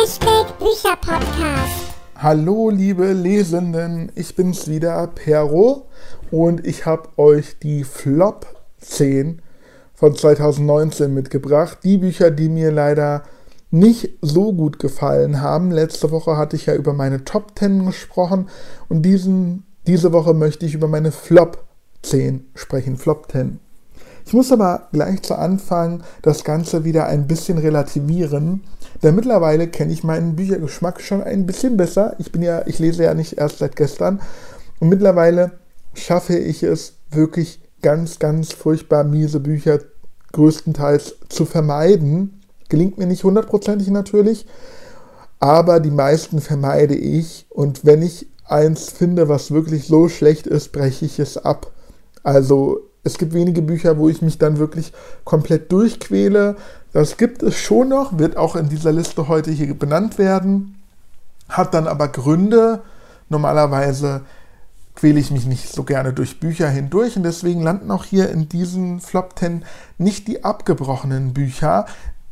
Hashtag Bücherpodcast. Hallo liebe Lesenden, ich bin's wieder, Pero, und ich habe euch die Flop 10 von 2019 mitgebracht. Die Bücher, die mir leider nicht so gut gefallen haben. Letzte Woche hatte ich ja über meine Top 10 gesprochen und diesen, diese Woche möchte ich über meine Flop 10 sprechen, Flop 10. Ich muss aber gleich zu Anfang das Ganze wieder ein bisschen relativieren, denn mittlerweile kenne ich meinen Büchergeschmack schon ein bisschen besser. Ich bin ja, ich lese ja nicht erst seit gestern und mittlerweile schaffe ich es wirklich ganz, ganz furchtbar miese Bücher größtenteils zu vermeiden. Gelingt mir nicht hundertprozentig natürlich, aber die meisten vermeide ich und wenn ich eins finde, was wirklich so schlecht ist, breche ich es ab. Also es gibt wenige Bücher, wo ich mich dann wirklich komplett durchquäle. Das gibt es schon noch, wird auch in dieser Liste heute hier benannt werden, hat dann aber Gründe. Normalerweise quäle ich mich nicht so gerne durch Bücher hindurch und deswegen landen auch hier in diesen Flop 10 nicht die abgebrochenen Bücher.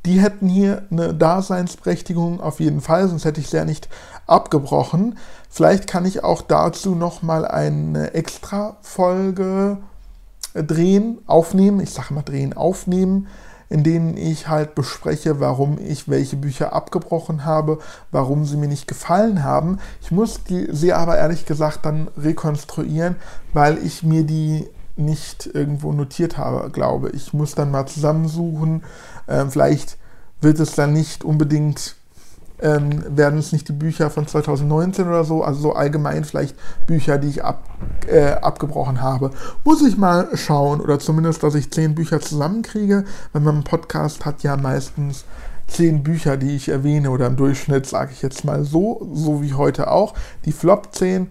Die hätten hier eine Daseinsberechtigung auf jeden Fall, sonst hätte ich sie ja nicht abgebrochen. Vielleicht kann ich auch dazu nochmal eine extra Folge drehen, aufnehmen, ich sage mal drehen, aufnehmen, in denen ich halt bespreche, warum ich welche Bücher abgebrochen habe, warum sie mir nicht gefallen haben. Ich muss die, sie aber ehrlich gesagt dann rekonstruieren, weil ich mir die nicht irgendwo notiert habe, glaube ich. muss dann mal zusammensuchen. Äh, vielleicht wird es dann nicht unbedingt ähm, werden es nicht die Bücher von 2019 oder so, also so allgemein vielleicht Bücher, die ich ab, äh, abgebrochen habe. Muss ich mal schauen oder zumindest, dass ich zehn Bücher zusammenkriege, weil man einen Podcast hat ja meistens zehn Bücher, die ich erwähne oder im Durchschnitt sage ich jetzt mal so, so wie heute auch, die Flop 10.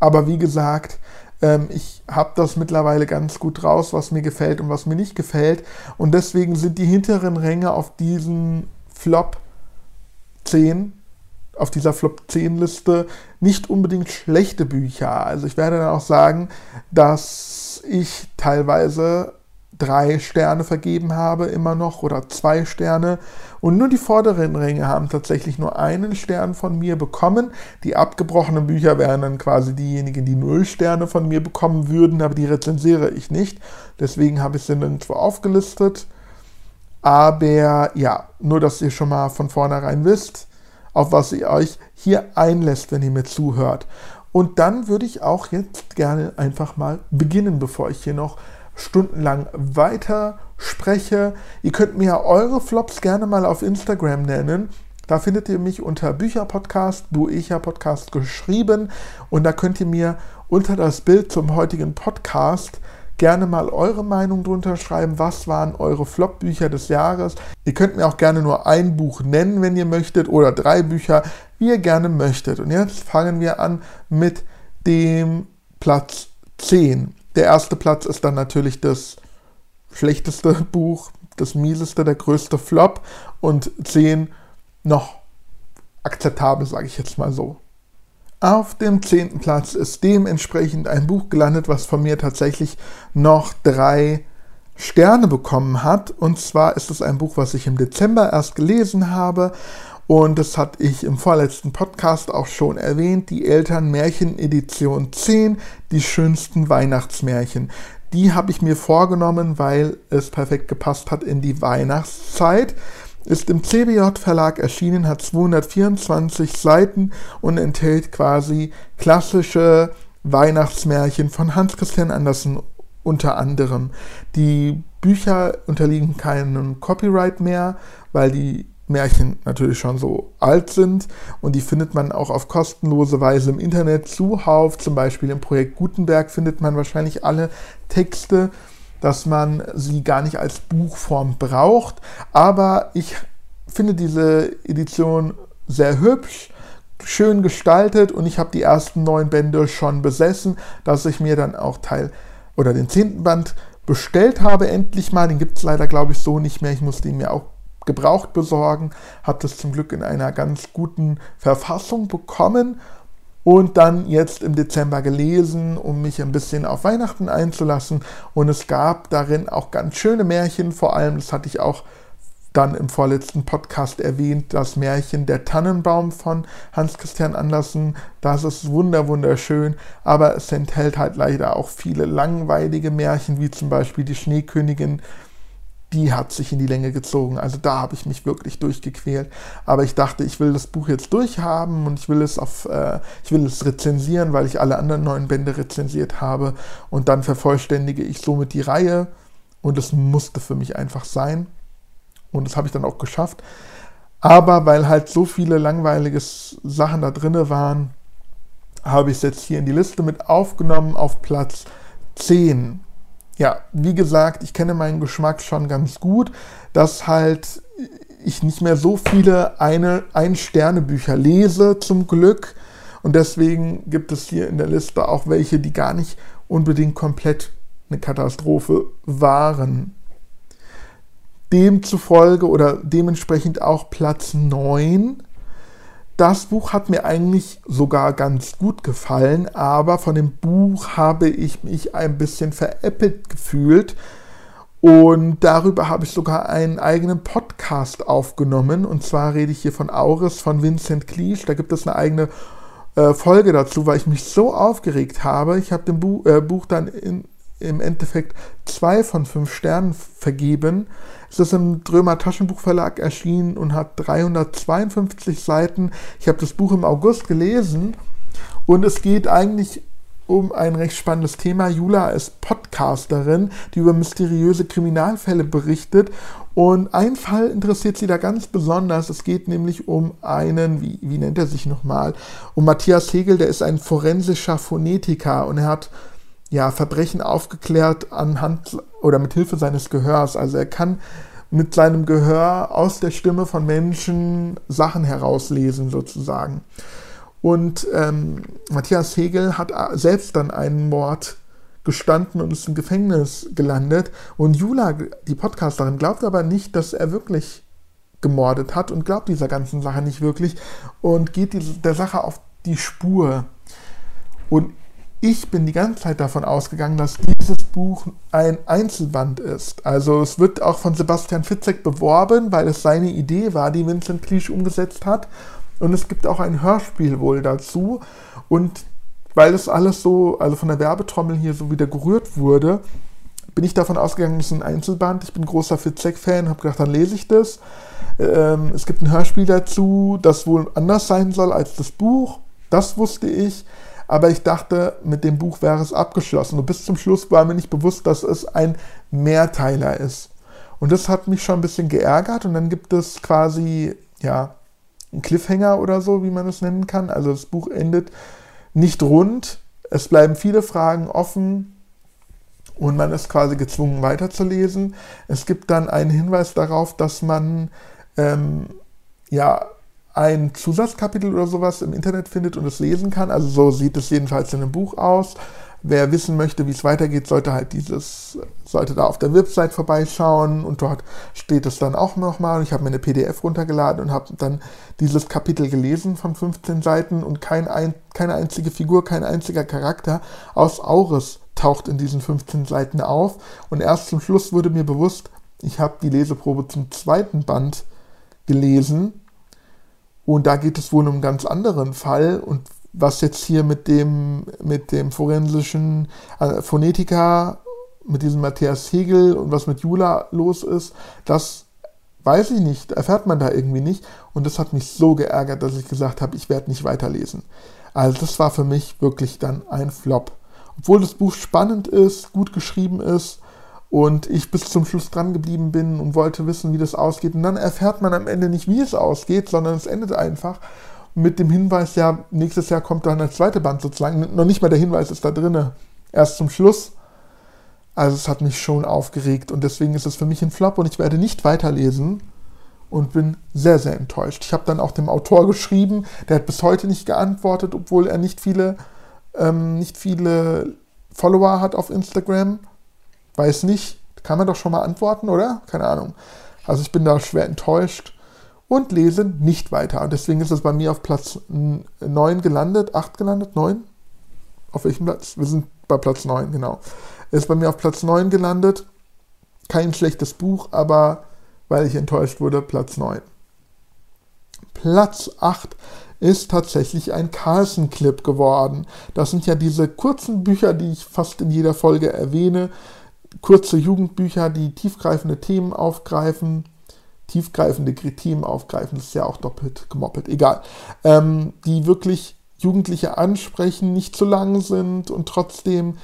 Aber wie gesagt, ähm, ich habe das mittlerweile ganz gut raus, was mir gefällt und was mir nicht gefällt. Und deswegen sind die hinteren Ränge auf diesen Flop 10 auf dieser Flop 10 Liste nicht unbedingt schlechte Bücher. Also ich werde dann auch sagen, dass ich teilweise drei Sterne vergeben habe, immer noch, oder zwei Sterne. Und nur die vorderen Ränge haben tatsächlich nur einen Stern von mir bekommen. Die abgebrochenen Bücher wären dann quasi diejenigen, die null Sterne von mir bekommen würden, aber die rezensiere ich nicht. Deswegen habe ich sie nirgendwo aufgelistet. Aber ja, nur dass ihr schon mal von vornherein wisst, auf was ihr euch hier einlässt, wenn ihr mir zuhört. Und dann würde ich auch jetzt gerne einfach mal beginnen, bevor ich hier noch stundenlang weiter spreche. Ihr könnt mir eure Flops gerne mal auf Instagram nennen. Da findet ihr mich unter Bücherpodcast, Buecha Podcast geschrieben. Und da könnt ihr mir unter das Bild zum heutigen Podcast gerne mal eure Meinung drunter schreiben. Was waren eure Flop-Bücher des Jahres? Ihr könnt mir auch gerne nur ein Buch nennen, wenn ihr möchtet, oder drei Bücher, wie ihr gerne möchtet. Und jetzt fangen wir an mit dem Platz 10. Der erste Platz ist dann natürlich das schlechteste Buch, das mieseste, der größte Flop und 10 noch akzeptabel, sage ich jetzt mal so. Auf dem zehnten Platz ist dementsprechend ein Buch gelandet, was von mir tatsächlich noch drei Sterne bekommen hat. Und zwar ist es ein Buch, was ich im Dezember erst gelesen habe. Und das hatte ich im vorletzten Podcast auch schon erwähnt. Die Elternmärchen Edition 10, die schönsten Weihnachtsmärchen. Die habe ich mir vorgenommen, weil es perfekt gepasst hat in die Weihnachtszeit ist im CBJ Verlag erschienen, hat 224 Seiten und enthält quasi klassische Weihnachtsmärchen von Hans Christian Andersen unter anderem. Die Bücher unterliegen keinem Copyright mehr, weil die Märchen natürlich schon so alt sind und die findet man auch auf kostenlose Weise im Internet zuhauf. Zum Beispiel im Projekt Gutenberg findet man wahrscheinlich alle Texte dass man sie gar nicht als Buchform braucht. Aber ich finde diese Edition sehr hübsch, schön gestaltet und ich habe die ersten neun Bände schon besessen, dass ich mir dann auch Teil oder den zehnten Band bestellt habe, endlich mal. Den gibt es leider, glaube ich, so nicht mehr. Ich musste ihn mir auch gebraucht besorgen, habe das zum Glück in einer ganz guten Verfassung bekommen und dann jetzt im Dezember gelesen, um mich ein bisschen auf Weihnachten einzulassen. Und es gab darin auch ganz schöne Märchen, vor allem, das hatte ich auch dann im vorletzten Podcast erwähnt, das Märchen Der Tannenbaum von Hans Christian Andersen. Das ist wunder wunderschön, aber es enthält halt leider auch viele langweilige Märchen, wie zum Beispiel die Schneekönigin. Die hat sich in die Länge gezogen. Also da habe ich mich wirklich durchgequält. Aber ich dachte, ich will das Buch jetzt durchhaben und ich will es auf, äh, ich will es rezensieren, weil ich alle anderen neuen Bände rezensiert habe. Und dann vervollständige ich somit die Reihe. Und es musste für mich einfach sein. Und das habe ich dann auch geschafft. Aber weil halt so viele langweilige Sachen da drin waren, habe ich es jetzt hier in die Liste mit aufgenommen auf Platz 10. Ja, wie gesagt, ich kenne meinen Geschmack schon ganz gut, dass halt ich nicht mehr so viele Ein-Sterne-Bücher lese, zum Glück. Und deswegen gibt es hier in der Liste auch welche, die gar nicht unbedingt komplett eine Katastrophe waren demzufolge oder dementsprechend auch Platz 9. Das Buch hat mir eigentlich sogar ganz gut gefallen, aber von dem Buch habe ich mich ein bisschen veräppelt gefühlt. Und darüber habe ich sogar einen eigenen Podcast aufgenommen. Und zwar rede ich hier von Auris von Vincent Cleach. Da gibt es eine eigene äh, Folge dazu, weil ich mich so aufgeregt habe. Ich habe dem Buch, äh, Buch dann in, im Endeffekt zwei von fünf Sternen vergeben. Es ist im Drömer Taschenbuchverlag erschienen und hat 352 Seiten. Ich habe das Buch im August gelesen und es geht eigentlich um ein recht spannendes Thema. Jula ist Podcasterin, die über mysteriöse Kriminalfälle berichtet. Und ein Fall interessiert sie da ganz besonders. Es geht nämlich um einen, wie, wie nennt er sich nochmal, um Matthias Hegel, der ist ein forensischer Phonetiker und er hat ja, Verbrechen aufgeklärt anhand oder mit Hilfe seines Gehörs. Also er kann mit seinem Gehör aus der Stimme von Menschen Sachen herauslesen sozusagen. Und ähm, Matthias Hegel hat selbst dann einen Mord gestanden und ist im Gefängnis gelandet. Und Jula, die Podcasterin, glaubt aber nicht, dass er wirklich gemordet hat und glaubt dieser ganzen Sache nicht wirklich und geht die, der Sache auf die Spur. Und ich bin die ganze Zeit davon ausgegangen, dass dieses Buch ein Einzelband ist. Also es wird auch von Sebastian Fitzek beworben, weil es seine Idee war, die Vincent Cliche umgesetzt hat. Und es gibt auch ein Hörspiel wohl dazu. Und weil es alles so, also von der Werbetrommel hier so wieder gerührt wurde, bin ich davon ausgegangen, es ist ein Einzelband. Ich bin großer Fitzek-Fan, habe gedacht, dann lese ich das. Ähm, es gibt ein Hörspiel dazu, das wohl anders sein soll als das Buch. Das wusste ich aber ich dachte, mit dem Buch wäre es abgeschlossen. Und bis zum Schluss war mir nicht bewusst, dass es ein Mehrteiler ist. Und das hat mich schon ein bisschen geärgert. Und dann gibt es quasi, ja, einen Cliffhanger oder so, wie man es nennen kann. Also das Buch endet nicht rund. Es bleiben viele Fragen offen. Und man ist quasi gezwungen weiterzulesen. Es gibt dann einen Hinweis darauf, dass man ähm, ja ein Zusatzkapitel oder sowas im Internet findet und es lesen kann. Also so sieht es jedenfalls in einem Buch aus. Wer wissen möchte, wie es weitergeht, sollte halt dieses, sollte da auf der Website vorbeischauen und dort steht es dann auch nochmal. Ich habe mir eine PDF runtergeladen und habe dann dieses Kapitel gelesen von 15 Seiten und kein ein, keine einzige Figur, kein einziger Charakter aus Auris taucht in diesen 15 Seiten auf. Und erst zum Schluss wurde mir bewusst, ich habe die Leseprobe zum zweiten Band gelesen und da geht es wohl um einen ganz anderen Fall. Und was jetzt hier mit dem, mit dem forensischen äh, Phonetiker, mit diesem Matthias Hegel und was mit Jula los ist, das weiß ich nicht, erfährt man da irgendwie nicht. Und das hat mich so geärgert, dass ich gesagt habe, ich werde nicht weiterlesen. Also das war für mich wirklich dann ein Flop. Obwohl das Buch spannend ist, gut geschrieben ist, und ich bis zum Schluss dran geblieben bin und wollte wissen, wie das ausgeht. Und dann erfährt man am Ende nicht, wie es ausgeht, sondern es endet einfach mit dem Hinweis, ja, nächstes Jahr kommt dann das zweite Band sozusagen. Noch nicht mal der Hinweis ist da drin, erst zum Schluss. Also es hat mich schon aufgeregt und deswegen ist es für mich ein Flop und ich werde nicht weiterlesen und bin sehr, sehr enttäuscht. Ich habe dann auch dem Autor geschrieben, der hat bis heute nicht geantwortet, obwohl er nicht viele, ähm, nicht viele Follower hat auf Instagram. Weiß nicht, kann man doch schon mal antworten, oder? Keine Ahnung. Also ich bin da schwer enttäuscht und lese nicht weiter. Und deswegen ist es bei mir auf Platz 9 gelandet, 8 gelandet, 9? Auf welchem Platz? Wir sind bei Platz 9, genau. Ist bei mir auf Platz 9 gelandet. Kein schlechtes Buch, aber weil ich enttäuscht wurde, Platz 9. Platz 8 ist tatsächlich ein Carlson-Clip geworden. Das sind ja diese kurzen Bücher, die ich fast in jeder Folge erwähne. Kurze Jugendbücher, die tiefgreifende Themen aufgreifen. Tiefgreifende Themen aufgreifen, das ist ja auch doppelt gemoppelt, egal. Ähm, die wirklich Jugendliche ansprechen, nicht zu lang sind und trotzdem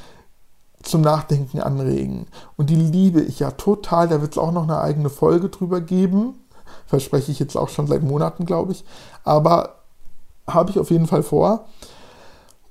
zum Nachdenken anregen. Und die liebe ich ja total. Da wird es auch noch eine eigene Folge drüber geben. Verspreche ich jetzt auch schon seit Monaten, glaube ich. Aber habe ich auf jeden Fall vor.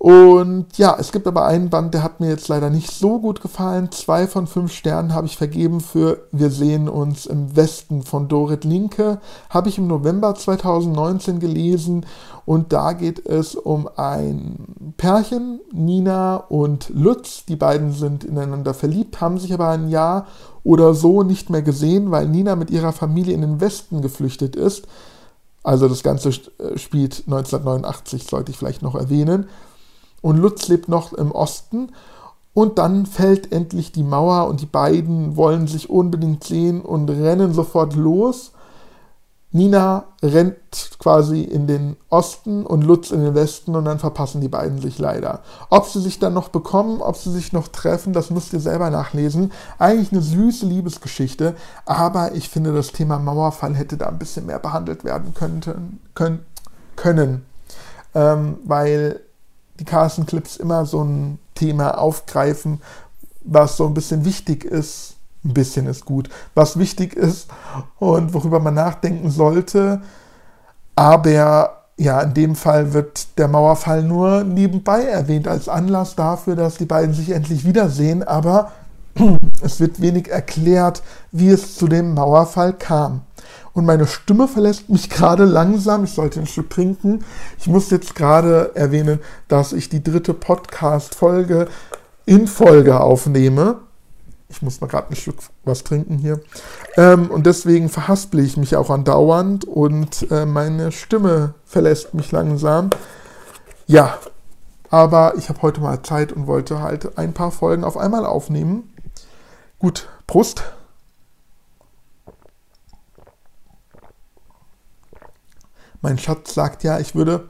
Und ja, es gibt aber einen Band, der hat mir jetzt leider nicht so gut gefallen. Zwei von fünf Sternen habe ich vergeben für Wir sehen uns im Westen von Dorit Linke. Habe ich im November 2019 gelesen. Und da geht es um ein Pärchen, Nina und Lutz. Die beiden sind ineinander verliebt, haben sich aber ein Jahr oder so nicht mehr gesehen, weil Nina mit ihrer Familie in den Westen geflüchtet ist. Also das Ganze äh, spielt 1989, sollte ich vielleicht noch erwähnen. Und Lutz lebt noch im Osten. Und dann fällt endlich die Mauer und die beiden wollen sich unbedingt sehen und rennen sofort los. Nina rennt quasi in den Osten und Lutz in den Westen und dann verpassen die beiden sich leider. Ob sie sich dann noch bekommen, ob sie sich noch treffen, das müsst ihr selber nachlesen. Eigentlich eine süße Liebesgeschichte, aber ich finde, das Thema Mauerfall hätte da ein bisschen mehr behandelt werden könnten, können, können ähm, weil die Carson Clips immer so ein Thema aufgreifen, was so ein bisschen wichtig ist ein bisschen ist gut, was wichtig ist und worüber man nachdenken sollte. Aber ja, in dem Fall wird der Mauerfall nur nebenbei erwähnt als Anlass dafür, dass die beiden sich endlich wiedersehen, aber es wird wenig erklärt, wie es zu dem Mauerfall kam. Und meine Stimme verlässt mich gerade langsam. Ich sollte ein Stück trinken. Ich muss jetzt gerade erwähnen, dass ich die dritte Podcast-Folge in Folge aufnehme. Ich muss mal gerade ein Stück was trinken hier. Ähm, und deswegen verhasple ich mich auch andauernd und äh, meine Stimme verlässt mich langsam. Ja, aber ich habe heute mal Zeit und wollte halt ein paar Folgen auf einmal aufnehmen. Gut, Prost. Mein Schatz sagt ja, ich würde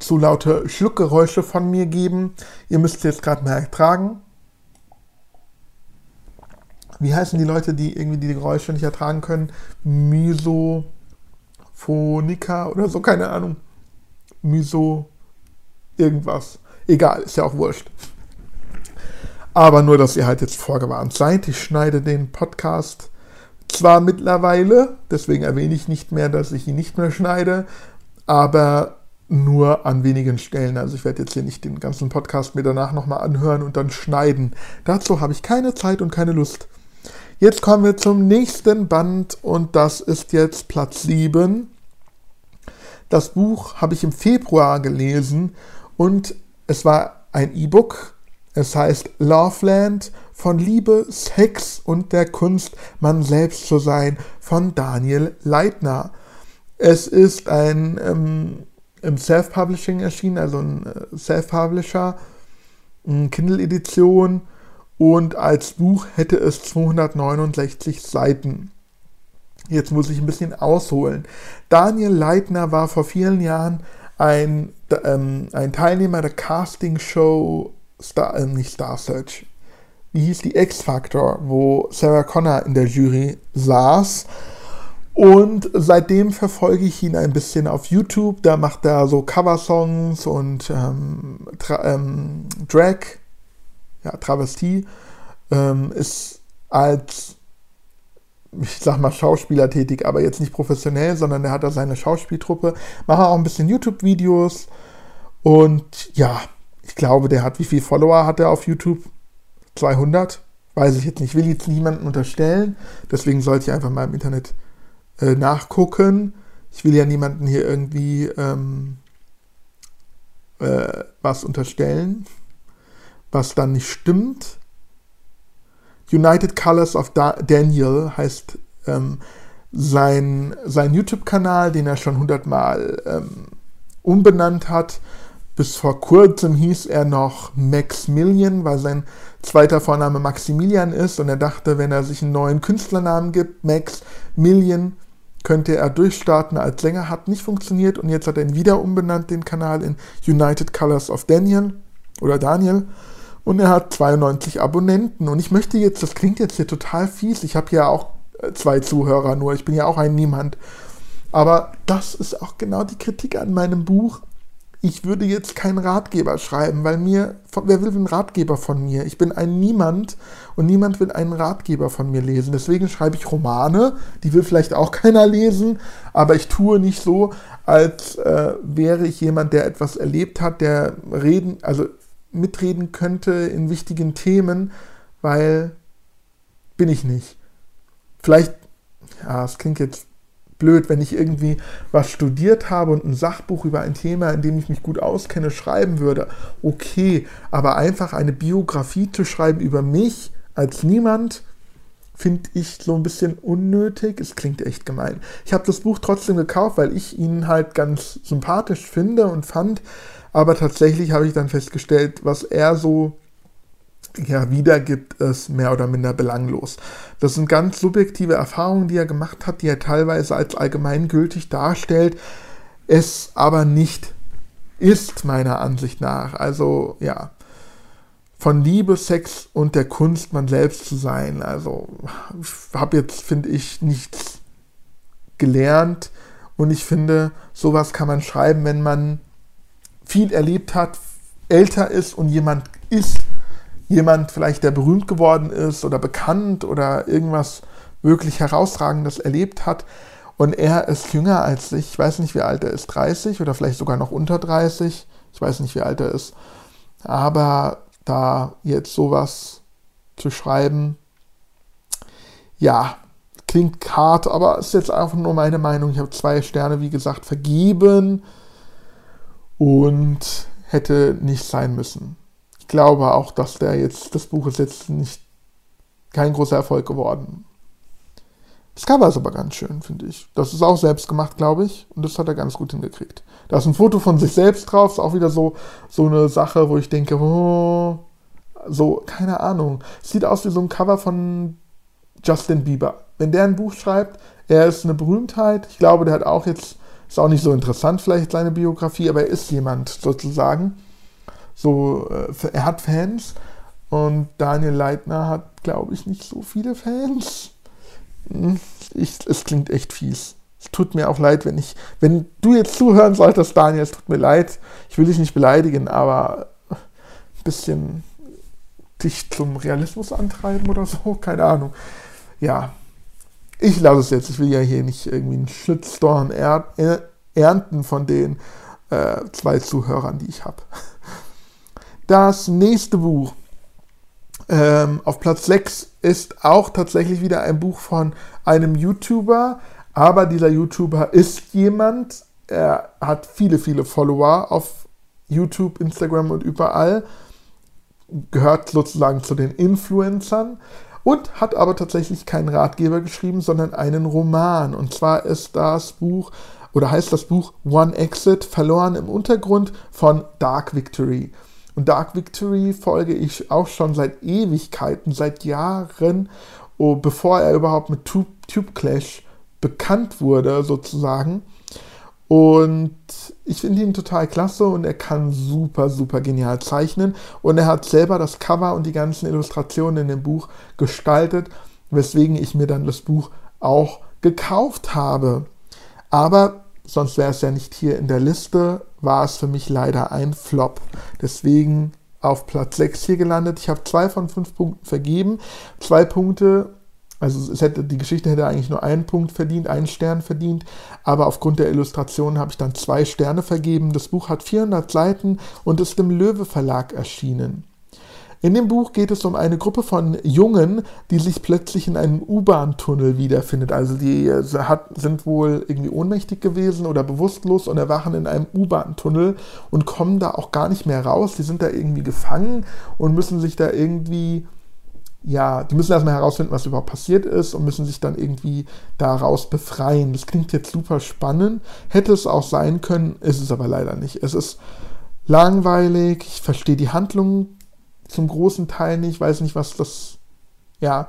zu laute Schluckgeräusche von mir geben. Ihr müsst jetzt gerade mal ertragen wie heißen die Leute, die irgendwie die Geräusche nicht ertragen können? Misophonika oder so, keine Ahnung. Miso irgendwas. Egal, ist ja auch wurscht. Aber nur, dass ihr halt jetzt vorgewarnt seid. Ich schneide den Podcast zwar mittlerweile, deswegen erwähne ich nicht mehr, dass ich ihn nicht mehr schneide, aber nur an wenigen Stellen. Also ich werde jetzt hier nicht den ganzen Podcast mir danach nochmal anhören und dann schneiden. Dazu habe ich keine Zeit und keine Lust. Jetzt kommen wir zum nächsten Band und das ist jetzt Platz 7. Das Buch habe ich im Februar gelesen und es war ein E-Book. Es heißt Loveland von Liebe, Sex und der Kunst, man selbst zu sein von Daniel Leitner. Es ist ein ähm, im Self-Publishing erschienen, also ein äh, Self-Publisher, Kindle-Edition und als Buch hätte es 269 Seiten. Jetzt muss ich ein bisschen ausholen. Daniel Leitner war vor vielen Jahren ein, ähm, ein Teilnehmer der Casting-Show, Star, äh, nicht Star Search, wie hieß die X-Factor, wo Sarah Connor in der Jury saß. Und seitdem verfolge ich ihn ein bisschen auf YouTube. Da macht er so Coversongs und ähm, ähm, Drag ja, Travestie, ähm, ist als, ich sag mal, Schauspieler tätig, aber jetzt nicht professionell, sondern er hat da seine Schauspieltruppe, macht auch ein bisschen YouTube-Videos und ja, ich glaube, der hat, wie viele Follower hat er auf YouTube? 200? Weiß ich jetzt nicht, will jetzt niemanden unterstellen, deswegen sollte ich einfach mal im Internet äh, nachgucken. Ich will ja niemanden hier irgendwie ähm, äh, was unterstellen was dann nicht stimmt. United Colors of da Daniel heißt ähm, sein, sein YouTube-Kanal, den er schon hundertmal ähm, umbenannt hat. Bis vor kurzem hieß er noch Maximilian, weil sein zweiter Vorname Maximilian ist. Und er dachte, wenn er sich einen neuen Künstlernamen gibt, Maximilian, könnte er durchstarten als Sänger, hat nicht funktioniert. Und jetzt hat er ihn wieder umbenannt, den Kanal in United Colors of Daniel oder Daniel. Und er hat 92 Abonnenten. Und ich möchte jetzt, das klingt jetzt hier total fies, ich habe ja auch äh, zwei Zuhörer nur, ich bin ja auch ein Niemand, aber das ist auch genau die Kritik an meinem Buch ich würde jetzt keinen Ratgeber schreiben, weil mir, wer will einen Ratgeber von mir? Ich bin ein Niemand und niemand will einen Ratgeber von mir lesen. Deswegen schreibe ich Romane, die will vielleicht auch keiner lesen, aber ich tue nicht so, als äh, wäre ich jemand, der etwas erlebt hat, der reden, also mitreden könnte in wichtigen Themen, weil bin ich nicht. Vielleicht, ja, es klingt jetzt blöd, wenn ich irgendwie was studiert habe und ein Sachbuch über ein Thema, in dem ich mich gut auskenne, schreiben würde. Okay, aber einfach eine Biografie zu schreiben über mich als niemand, finde ich so ein bisschen unnötig. Es klingt echt gemein. Ich habe das Buch trotzdem gekauft, weil ich ihn halt ganz sympathisch finde und fand. Aber tatsächlich habe ich dann festgestellt, was er so ja, wiedergibt, ist mehr oder minder belanglos. Das sind ganz subjektive Erfahrungen, die er gemacht hat, die er teilweise als allgemeingültig darstellt, es aber nicht ist, meiner Ansicht nach. Also, ja, von Liebe, Sex und der Kunst, man selbst zu sein. Also, ich habe jetzt, finde ich, nichts gelernt und ich finde, sowas kann man schreiben, wenn man viel erlebt hat, älter ist und jemand ist, jemand vielleicht, der berühmt geworden ist oder bekannt oder irgendwas wirklich herausragendes erlebt hat. Und er ist jünger als ich, ich weiß nicht, wie alt er ist, 30 oder vielleicht sogar noch unter 30, ich weiß nicht, wie alt er ist, aber da jetzt sowas zu schreiben, ja, klingt hart, aber ist jetzt einfach nur meine Meinung. Ich habe zwei Sterne, wie gesagt, vergeben und hätte nicht sein müssen glaube auch, dass der jetzt, das Buch ist jetzt nicht kein großer Erfolg geworden. Das Cover ist aber ganz schön, finde ich. Das ist auch selbst gemacht, glaube ich. Und das hat er ganz gut hingekriegt. Da ist ein Foto von sich selbst drauf. Ist auch wieder so, so eine Sache, wo ich denke, oh, so, keine Ahnung. Sieht aus wie so ein Cover von Justin Bieber. Wenn der ein Buch schreibt, er ist eine Berühmtheit. Ich glaube, der hat auch jetzt, ist auch nicht so interessant vielleicht seine Biografie, aber er ist jemand sozusagen so, äh, er hat Fans und Daniel Leitner hat, glaube ich, nicht so viele Fans. Hm, ich, es klingt echt fies. Es tut mir auch leid, wenn ich, wenn du jetzt zuhören solltest, Daniel, es tut mir leid. Ich will dich nicht beleidigen, aber ein bisschen dich zum Realismus antreiben oder so, keine Ahnung. Ja, ich lasse es jetzt. Ich will ja hier nicht irgendwie einen Shitstorm ernten von den äh, zwei Zuhörern, die ich habe. Das nächste Buch ähm, auf Platz 6 ist auch tatsächlich wieder ein Buch von einem YouTuber, aber dieser YouTuber ist jemand, er hat viele, viele Follower auf YouTube, Instagram und überall, gehört sozusagen zu den Influencern und hat aber tatsächlich keinen Ratgeber geschrieben, sondern einen Roman. Und zwar ist das Buch oder heißt das Buch One Exit verloren im Untergrund von Dark Victory. Und Dark Victory folge ich auch schon seit Ewigkeiten, seit Jahren, oh, bevor er überhaupt mit Tube, Tube Clash bekannt wurde, sozusagen. Und ich finde ihn total klasse und er kann super, super genial zeichnen. Und er hat selber das Cover und die ganzen Illustrationen in dem Buch gestaltet, weswegen ich mir dann das Buch auch gekauft habe. Aber sonst wäre es ja nicht hier in der Liste, war es für mich leider ein Flop. Deswegen auf Platz 6 hier gelandet. Ich habe zwei von fünf Punkten vergeben. Zwei Punkte, also hätte, die Geschichte hätte eigentlich nur einen Punkt verdient, einen Stern verdient, aber aufgrund der Illustration habe ich dann zwei Sterne vergeben. Das Buch hat 400 Seiten und ist im Löwe Verlag erschienen. In dem Buch geht es um eine Gruppe von Jungen, die sich plötzlich in einem U-Bahn-Tunnel wiederfindet. Also die äh, hat, sind wohl irgendwie ohnmächtig gewesen oder bewusstlos und erwachen in einem U-Bahn-Tunnel und kommen da auch gar nicht mehr raus. Die sind da irgendwie gefangen und müssen sich da irgendwie ja, die müssen erstmal herausfinden, was überhaupt passiert ist und müssen sich dann irgendwie daraus befreien. Das klingt jetzt super spannend. Hätte es auch sein können, ist es aber leider nicht. Es ist langweilig. Ich verstehe die Handlung zum großen Teil nicht, weiß nicht, was das, ja,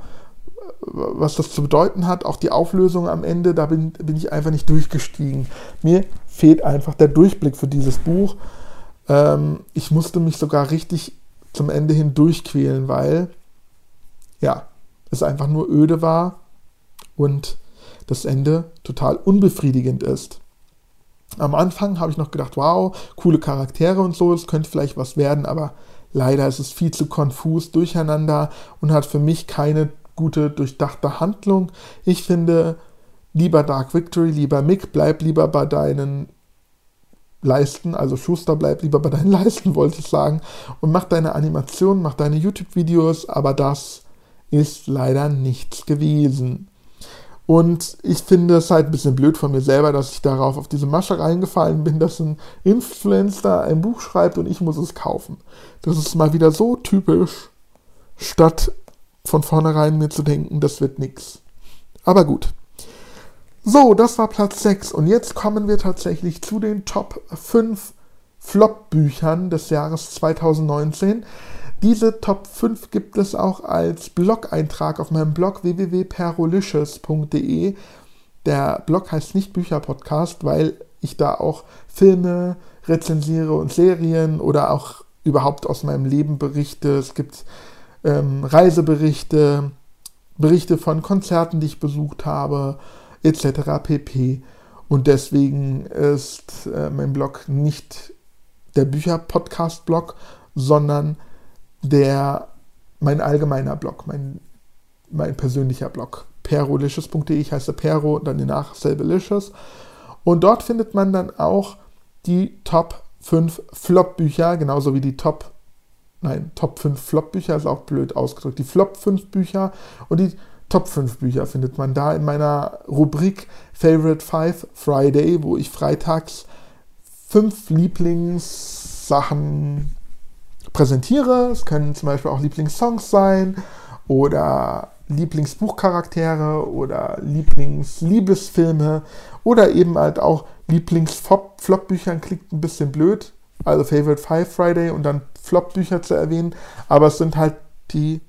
was das zu bedeuten hat. Auch die Auflösung am Ende, da bin, bin ich einfach nicht durchgestiegen. Mir fehlt einfach der Durchblick für dieses Buch. Ähm, ich musste mich sogar richtig zum Ende hin durchquälen, weil, ja, es einfach nur öde war und das Ende total unbefriedigend ist. Am Anfang habe ich noch gedacht, wow, coole Charaktere und so, es könnte vielleicht was werden, aber leider ist es viel zu konfus durcheinander und hat für mich keine gute, durchdachte Handlung. Ich finde, lieber Dark Victory, lieber Mick, bleib lieber bei deinen Leisten, also Schuster, bleib lieber bei deinen Leisten, wollte ich sagen, und mach deine Animationen, mach deine YouTube-Videos, aber das ist leider nichts gewesen. Und ich finde es halt ein bisschen blöd von mir selber, dass ich darauf auf diese Masche reingefallen bin, dass ein Influencer ein Buch schreibt und ich muss es kaufen. Das ist mal wieder so typisch, statt von vornherein mir zu denken, das wird nix. Aber gut. So, das war Platz 6 und jetzt kommen wir tatsächlich zu den Top 5 Flop-Büchern des Jahres 2019. Diese Top 5 gibt es auch als Blog-Eintrag auf meinem Blog www.perolicious.de. Der Blog heißt nicht Bücherpodcast, weil ich da auch Filme rezensiere und Serien oder auch überhaupt aus meinem Leben berichte. Es gibt ähm, Reiseberichte, Berichte von Konzerten, die ich besucht habe, etc. pp. Und deswegen ist äh, mein Blog nicht der Bücher-Podcast-Blog, sondern der, mein allgemeiner Blog, mein, mein persönlicher Blog, perolicious.de, ich heiße Pero dann danach Selbelicious. Und dort findet man dann auch die Top 5 Flop-Bücher, genauso wie die Top, nein, Top 5 Flop-Bücher ist auch blöd ausgedrückt, die Flop 5 Bücher und die Top 5 Bücher findet man da in meiner Rubrik Favorite 5 Friday, wo ich freitags fünf Lieblingssachen präsentiere. Es können zum Beispiel auch Lieblingssongs sein oder Lieblingsbuchcharaktere oder Lieblingsliebesfilme oder eben halt auch Lieblingsflop-Büchern. Klingt ein bisschen blöd, also Favorite Five Friday und dann Flop-Bücher zu erwähnen, aber es sind halt die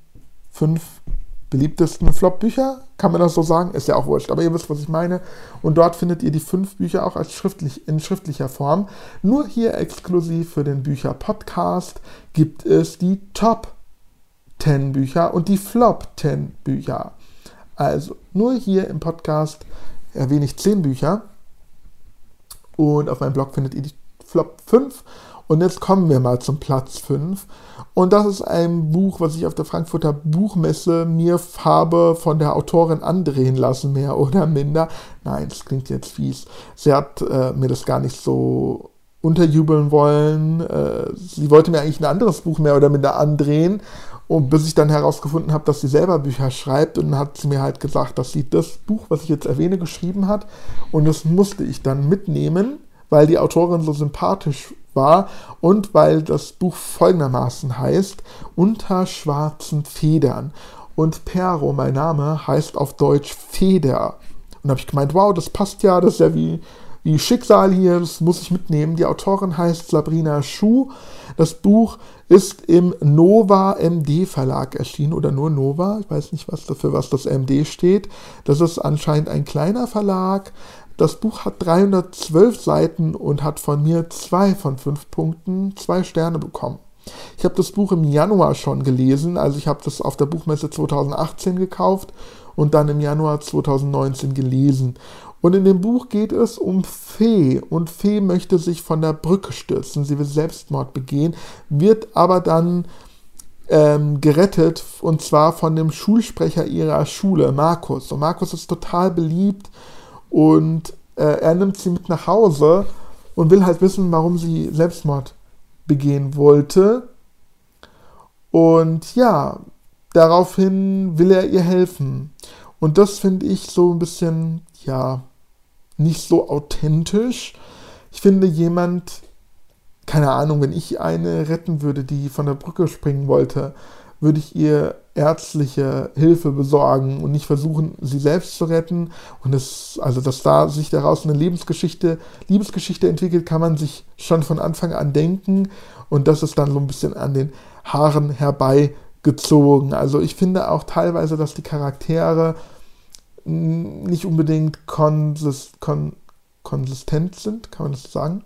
fünf beliebtesten Flop-Bücher, kann man das so sagen? Ist ja auch wurscht, aber ihr wisst, was ich meine. Und dort findet ihr die fünf Bücher auch als schriftlich, in schriftlicher Form. Nur hier exklusiv für den Bücher-Podcast gibt es die Top 10 Bücher und die Flop 10 Bücher. Also nur hier im Podcast erwähne ich 10 Bücher. Und auf meinem Blog findet ihr die Flop 5 und jetzt kommen wir mal zum Platz 5. Und das ist ein Buch, was ich auf der Frankfurter Buchmesse mir habe von der Autorin andrehen lassen, mehr oder minder. Nein, das klingt jetzt fies. Sie hat äh, mir das gar nicht so unterjubeln wollen. Äh, sie wollte mir eigentlich ein anderes Buch mehr oder minder andrehen. Und bis ich dann herausgefunden habe, dass sie selber Bücher schreibt, und dann hat sie mir halt gesagt, dass sie das Buch, was ich jetzt erwähne, geschrieben hat. Und das musste ich dann mitnehmen, weil die Autorin so sympathisch war und weil das Buch folgendermaßen heißt, Unter schwarzen Federn. Und Pero, mein Name, heißt auf Deutsch Feder. Und da habe ich gemeint, wow, das passt ja, das ist ja wie, wie Schicksal hier, das muss ich mitnehmen. Die Autorin heißt Sabrina Schuh. Das Buch ist im Nova MD Verlag erschienen oder nur Nova. Ich weiß nicht, was dafür was das MD steht. Das ist anscheinend ein kleiner Verlag. Das Buch hat 312 Seiten und hat von mir zwei von fünf Punkten, zwei Sterne bekommen. Ich habe das Buch im Januar schon gelesen, also ich habe das auf der Buchmesse 2018 gekauft und dann im Januar 2019 gelesen. Und in dem Buch geht es um Fee und Fee möchte sich von der Brücke stürzen. Sie will Selbstmord begehen, wird aber dann ähm, gerettet und zwar von dem Schulsprecher ihrer Schule, Markus. Und Markus ist total beliebt und äh, er nimmt sie mit nach Hause und will halt wissen, warum sie Selbstmord begehen wollte. Und ja, daraufhin will er ihr helfen. Und das finde ich so ein bisschen, ja, nicht so authentisch. Ich finde, jemand, keine Ahnung, wenn ich eine retten würde, die von der Brücke springen wollte, würde ich ihr ärztliche Hilfe besorgen und nicht versuchen, sie selbst zu retten. Und es, also dass da sich daraus eine Lebensgeschichte, Liebesgeschichte entwickelt, kann man sich schon von Anfang an denken. Und das ist dann so ein bisschen an den Haaren herbeigezogen. Also ich finde auch teilweise, dass die Charaktere nicht unbedingt konsist, kon, konsistent sind, kann man das sagen?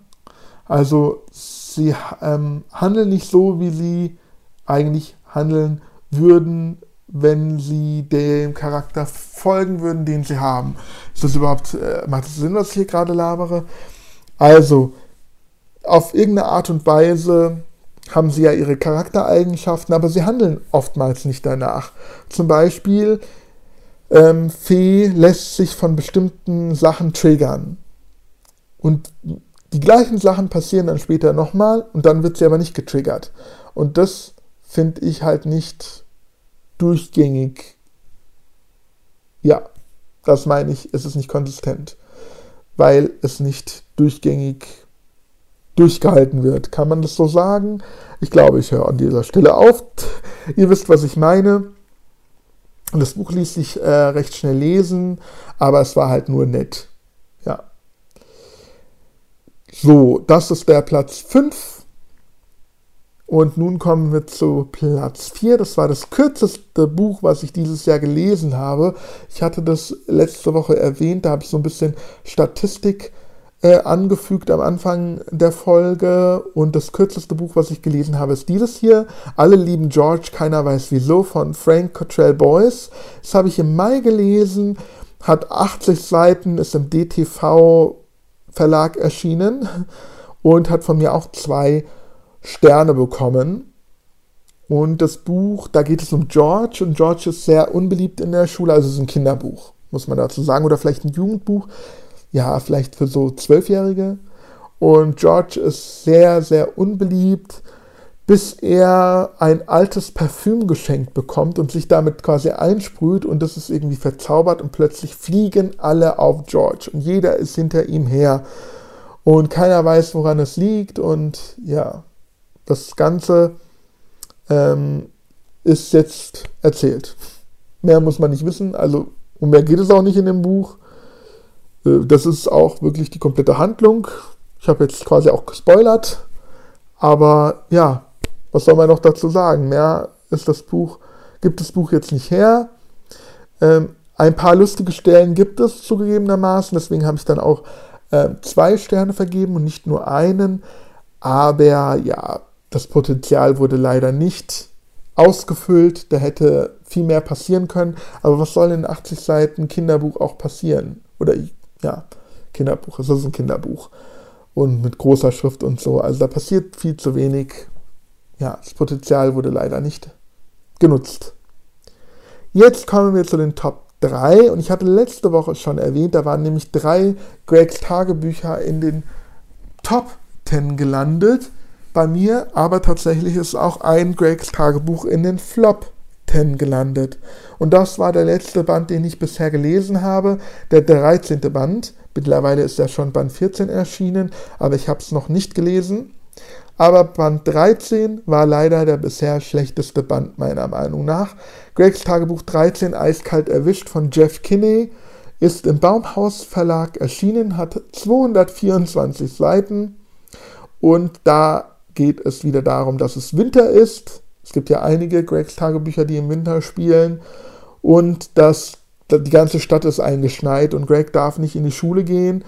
Also sie ähm, handeln nicht so, wie sie eigentlich handeln würden, wenn sie dem Charakter folgen würden, den sie haben. Ist das überhaupt, äh, macht das Sinn, was ich hier gerade labere? Also, auf irgendeine Art und Weise haben sie ja ihre Charaktereigenschaften, aber sie handeln oftmals nicht danach. Zum Beispiel, ähm, Fee lässt sich von bestimmten Sachen triggern. Und die gleichen Sachen passieren dann später nochmal und dann wird sie aber nicht getriggert. Und das finde ich halt nicht durchgängig. Ja, das meine ich, es ist nicht konsistent, weil es nicht durchgängig durchgehalten wird. Kann man das so sagen? Ich glaube, ich höre an dieser Stelle auf. Ihr wisst, was ich meine. Und das Buch ließ sich äh, recht schnell lesen, aber es war halt nur nett. Ja. So, das ist der Platz 5. Und nun kommen wir zu Platz 4. Das war das kürzeste Buch, was ich dieses Jahr gelesen habe. Ich hatte das letzte Woche erwähnt, da habe ich so ein bisschen Statistik äh, angefügt am Anfang der Folge. Und das kürzeste Buch, was ich gelesen habe, ist dieses hier. Alle lieben George, keiner weiß wieso, von Frank Cottrell Boyce. Das habe ich im Mai gelesen, hat 80 Seiten, ist im DTV Verlag erschienen und hat von mir auch zwei Sterne bekommen. Und das Buch, da geht es um George. Und George ist sehr unbeliebt in der Schule, also es ist ein Kinderbuch, muss man dazu sagen, oder vielleicht ein Jugendbuch. Ja, vielleicht für so Zwölfjährige. Und George ist sehr, sehr unbeliebt, bis er ein altes Parfüm geschenkt bekommt und sich damit quasi einsprüht. Und das ist irgendwie verzaubert. Und plötzlich fliegen alle auf George. Und jeder ist hinter ihm her. Und keiner weiß, woran es liegt. Und ja, das Ganze ähm, ist jetzt erzählt. Mehr muss man nicht wissen, also um mehr geht es auch nicht in dem Buch. Äh, das ist auch wirklich die komplette Handlung. Ich habe jetzt quasi auch gespoilert. Aber ja, was soll man noch dazu sagen? Mehr ist das Buch, gibt das Buch jetzt nicht her. Ähm, ein paar lustige Stellen gibt es zugegebenermaßen, deswegen habe ich dann auch äh, zwei Sterne vergeben und nicht nur einen. Aber ja, das Potenzial wurde leider nicht ausgefüllt. Da hätte viel mehr passieren können. Aber was soll in 80 Seiten Kinderbuch auch passieren? Oder ja, Kinderbuch. Es ist ein Kinderbuch. Und mit großer Schrift und so. Also da passiert viel zu wenig. Ja, das Potenzial wurde leider nicht genutzt. Jetzt kommen wir zu den Top 3. Und ich hatte letzte Woche schon erwähnt, da waren nämlich drei Gregs Tagebücher in den Top 10 gelandet. Bei mir, aber tatsächlich ist auch ein Gregs Tagebuch in den Flop 10 gelandet. Und das war der letzte Band, den ich bisher gelesen habe, der 13. Band. Mittlerweile ist ja schon Band 14 erschienen, aber ich habe es noch nicht gelesen. Aber Band 13 war leider der bisher schlechteste Band meiner Meinung nach. Gregs Tagebuch 13 Eiskalt erwischt von Jeff Kinney ist im Baumhaus Verlag erschienen, hat 224 Seiten und da geht es wieder darum, dass es Winter ist es gibt ja einige Gregs Tagebücher, die im Winter spielen und das, die ganze Stadt ist eingeschneit und Greg darf nicht in die Schule gehen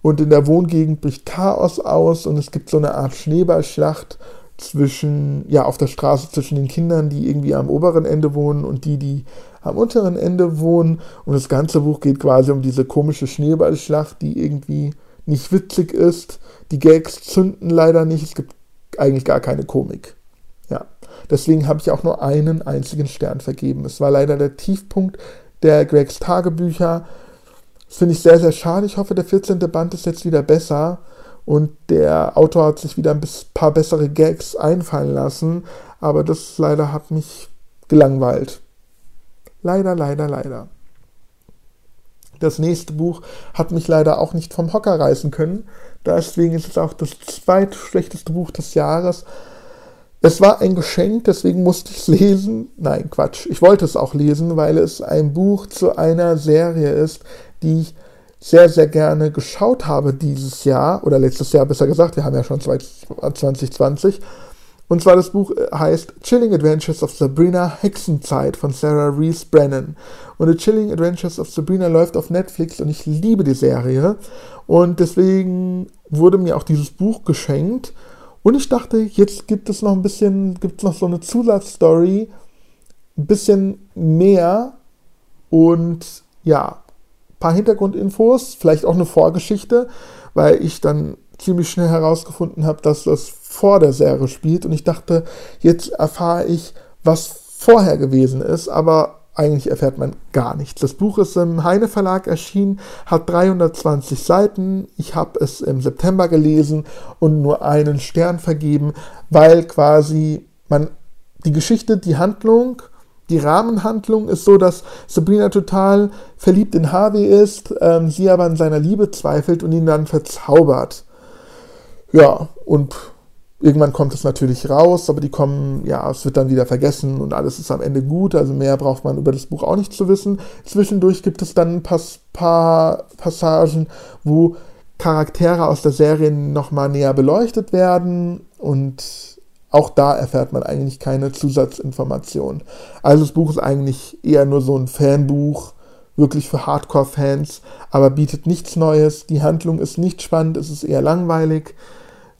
und in der Wohngegend bricht Chaos aus und es gibt so eine Art Schneeballschlacht zwischen, ja, auf der Straße zwischen den Kindern, die irgendwie am oberen Ende wohnen und die, die am unteren Ende wohnen. Und das ganze Buch geht quasi um diese komische Schneeballschlacht, die irgendwie nicht witzig ist. Die Gags zünden leider nicht. Es gibt eigentlich gar keine Komik. Ja. Deswegen habe ich auch nur einen einzigen Stern vergeben. Es war leider der Tiefpunkt der Gregs Tagebücher. Das finde ich sehr, sehr schade. Ich hoffe, der 14. Band ist jetzt wieder besser und der Autor hat sich wieder ein paar bessere Gags einfallen lassen. Aber das leider hat mich gelangweilt. Leider, leider, leider. Das nächste Buch hat mich leider auch nicht vom Hocker reißen können. Deswegen ist es auch das zweitschlechteste Buch des Jahres. es war ein Geschenk, deswegen musste ich es lesen. Nein, Quatsch. Ich wollte es auch lesen, weil es ein Buch zu einer Serie ist, die ich sehr, sehr gerne geschaut habe dieses Jahr, oder letztes Jahr besser gesagt, wir haben ja schon 2020. Und zwar das Buch äh, heißt Chilling Adventures of Sabrina Hexenzeit von Sarah Reese Brennan. Und The Chilling Adventures of Sabrina läuft auf Netflix und ich liebe die Serie. Und deswegen wurde mir auch dieses Buch geschenkt. Und ich dachte, jetzt gibt es noch ein bisschen, gibt es noch so eine Zusatzstory, ein bisschen mehr und ja, ein paar Hintergrundinfos, vielleicht auch eine Vorgeschichte, weil ich dann ziemlich schnell herausgefunden habe, dass das vor der Serie spielt und ich dachte, jetzt erfahre ich, was vorher gewesen ist, aber eigentlich erfährt man gar nichts. Das Buch ist im Heine Verlag erschienen, hat 320 Seiten. Ich habe es im September gelesen und nur einen Stern vergeben, weil quasi man die Geschichte, die Handlung, die Rahmenhandlung ist so, dass Sabrina total verliebt in Harvey ist, ähm, sie aber an seiner Liebe zweifelt und ihn dann verzaubert. Ja, und Irgendwann kommt es natürlich raus, aber die kommen, ja, es wird dann wieder vergessen und alles ist am Ende gut. Also mehr braucht man über das Buch auch nicht zu wissen. Zwischendurch gibt es dann ein paar Passagen, wo Charaktere aus der Serie nochmal näher beleuchtet werden und auch da erfährt man eigentlich keine Zusatzinformationen. Also das Buch ist eigentlich eher nur so ein Fanbuch, wirklich für Hardcore-Fans, aber bietet nichts Neues. Die Handlung ist nicht spannend, es ist eher langweilig.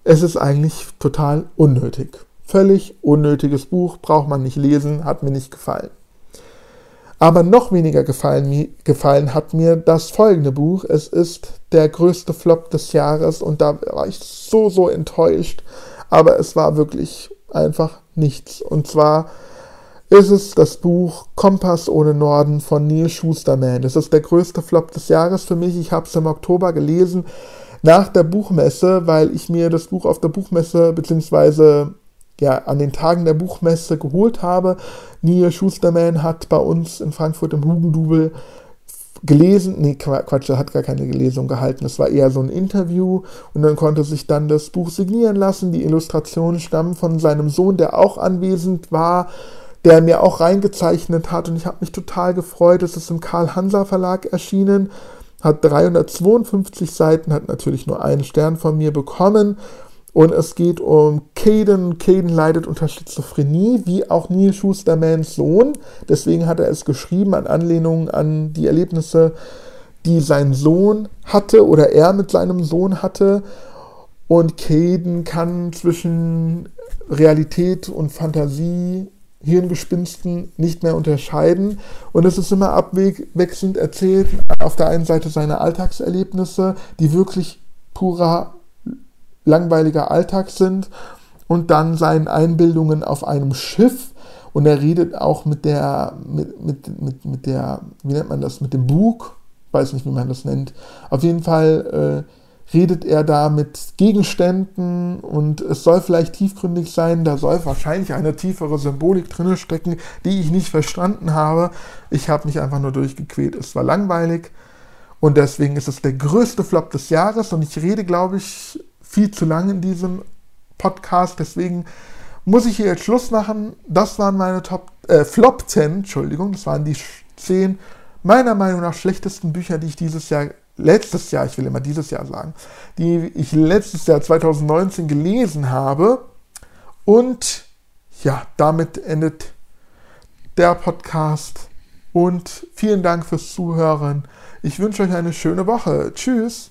Es ist eigentlich total unnötig. Völlig unnötiges Buch, braucht man nicht lesen, hat mir nicht gefallen. Aber noch weniger gefallen, gefallen, hat mir das folgende Buch. Es ist der größte Flop des Jahres und da war ich so, so enttäuscht. Aber es war wirklich einfach nichts. Und zwar ist es das Buch Kompass ohne Norden von Neil Schusterman. Es ist der größte Flop des Jahres für mich. Ich habe es im Oktober gelesen nach der Buchmesse, weil ich mir das Buch auf der Buchmesse beziehungsweise ja, an den Tagen der Buchmesse geholt habe. Neil Schusterman hat bei uns in Frankfurt im Hugendubel gelesen, nee, Quatsch, er hat gar keine Lesung gehalten, es war eher so ein Interview und dann konnte sich dann das Buch signieren lassen. Die Illustrationen stammen von seinem Sohn, der auch anwesend war, der mir auch reingezeichnet hat und ich habe mich total gefreut. Es ist im Karl Hanser Verlag erschienen hat 352 Seiten, hat natürlich nur einen Stern von mir bekommen. Und es geht um Caden. Caden leidet unter Schizophrenie, wie auch Neil Schustermans Sohn. Deswegen hat er es geschrieben an Anlehnung an die Erlebnisse, die sein Sohn hatte oder er mit seinem Sohn hatte. Und Caden kann zwischen Realität und Fantasie Hirngespinsten nicht mehr unterscheiden. Und es ist immer abwechselnd erzählt. Auf der einen Seite seine Alltagserlebnisse, die wirklich purer, langweiliger Alltag sind. Und dann seinen Einbildungen auf einem Schiff. Und er redet auch mit der, mit, mit, mit, mit der, wie nennt man das, mit dem Bug. Weiß nicht, wie man das nennt. Auf jeden Fall äh, redet er da mit Gegenständen und es soll vielleicht tiefgründig sein, da soll wahrscheinlich eine tiefere Symbolik drin stecken, die ich nicht verstanden habe. Ich habe mich einfach nur durchgequält. Es war langweilig und deswegen ist es der größte Flop des Jahres und ich rede, glaube ich, viel zu lang in diesem Podcast, deswegen muss ich hier jetzt Schluss machen. Das waren meine Top äh, Flop 10, Entschuldigung, das waren die 10 meiner Meinung nach schlechtesten Bücher, die ich dieses Jahr letztes Jahr, ich will immer dieses Jahr sagen, die ich letztes Jahr 2019 gelesen habe. Und ja, damit endet der Podcast. Und vielen Dank fürs Zuhören. Ich wünsche euch eine schöne Woche. Tschüss.